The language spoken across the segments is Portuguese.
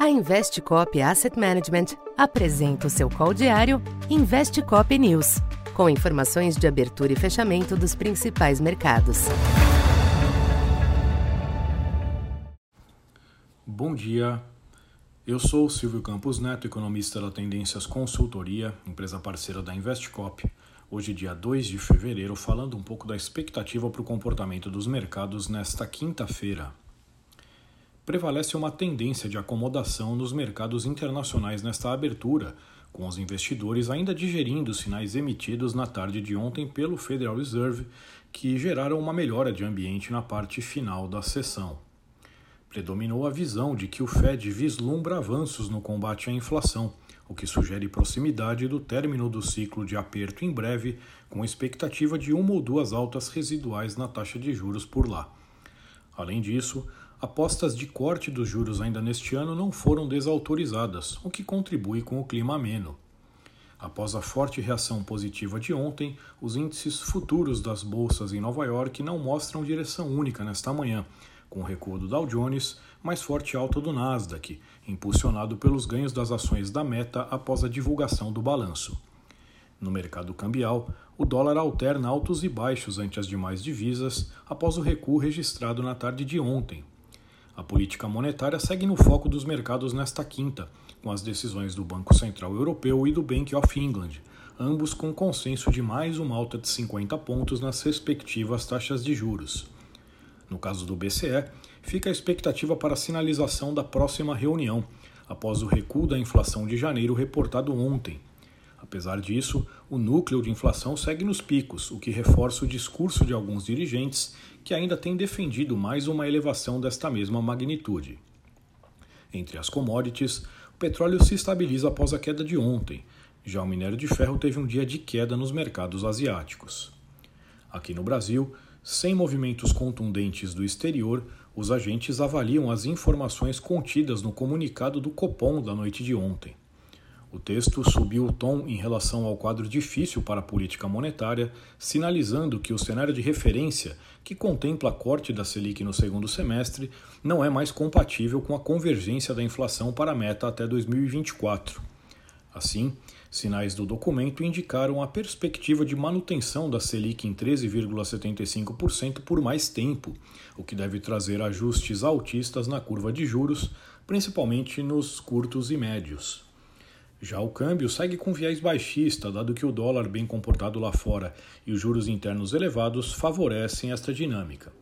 A Investcop Asset Management apresenta o seu call diário Investcop News, com informações de abertura e fechamento dos principais mercados. Bom dia. Eu sou Silvio Campos Neto, economista da Tendências Consultoria, empresa parceira da Investcop. Hoje, dia 2 de fevereiro, falando um pouco da expectativa para o comportamento dos mercados nesta quinta-feira prevalece uma tendência de acomodação nos mercados internacionais nesta abertura, com os investidores ainda digerindo os sinais emitidos na tarde de ontem pelo Federal Reserve, que geraram uma melhora de ambiente na parte final da sessão. Predominou a visão de que o Fed vislumbra avanços no combate à inflação, o que sugere proximidade do término do ciclo de aperto em breve, com expectativa de uma ou duas altas residuais na taxa de juros por lá. Além disso, apostas de corte dos juros ainda neste ano não foram desautorizadas, o que contribui com o clima ameno. Após a forte reação positiva de ontem, os índices futuros das bolsas em Nova York não mostram direção única nesta manhã, com o recuo do Dow Jones, mais forte alta do Nasdaq, impulsionado pelos ganhos das ações da Meta após a divulgação do balanço. No mercado cambial, o dólar alterna altos e baixos ante as demais divisas após o recuo registrado na tarde de ontem, a política monetária segue no foco dos mercados nesta quinta, com as decisões do Banco Central Europeu e do Bank of England, ambos com consenso de mais uma alta de 50 pontos nas respectivas taxas de juros. No caso do BCE, fica a expectativa para a sinalização da próxima reunião, após o recuo da inflação de janeiro reportado ontem, Apesar disso, o núcleo de inflação segue nos picos, o que reforça o discurso de alguns dirigentes que ainda têm defendido mais uma elevação desta mesma magnitude. Entre as commodities, o petróleo se estabiliza após a queda de ontem, já o minério de ferro teve um dia de queda nos mercados asiáticos. Aqui no Brasil, sem movimentos contundentes do exterior, os agentes avaliam as informações contidas no comunicado do Copom da noite de ontem. O texto subiu o tom em relação ao quadro difícil para a política monetária, sinalizando que o cenário de referência, que contempla a corte da Selic no segundo semestre, não é mais compatível com a convergência da inflação para a meta até 2024. Assim, sinais do documento indicaram a perspectiva de manutenção da Selic em 13,75% por mais tempo, o que deve trazer ajustes altistas na curva de juros, principalmente nos curtos e médios. Já o câmbio segue com viés baixista, dado que o dólar bem comportado lá fora e os juros internos elevados favorecem esta dinâmica.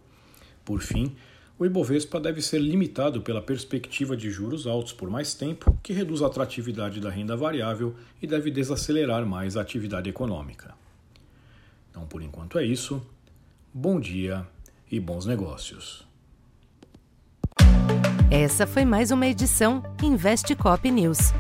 Por fim, o Ibovespa deve ser limitado pela perspectiva de juros altos por mais tempo, que reduz a atratividade da renda variável e deve desacelerar mais a atividade econômica. Então, por enquanto é isso. Bom dia e bons negócios. Essa foi mais uma edição Investe Cop News.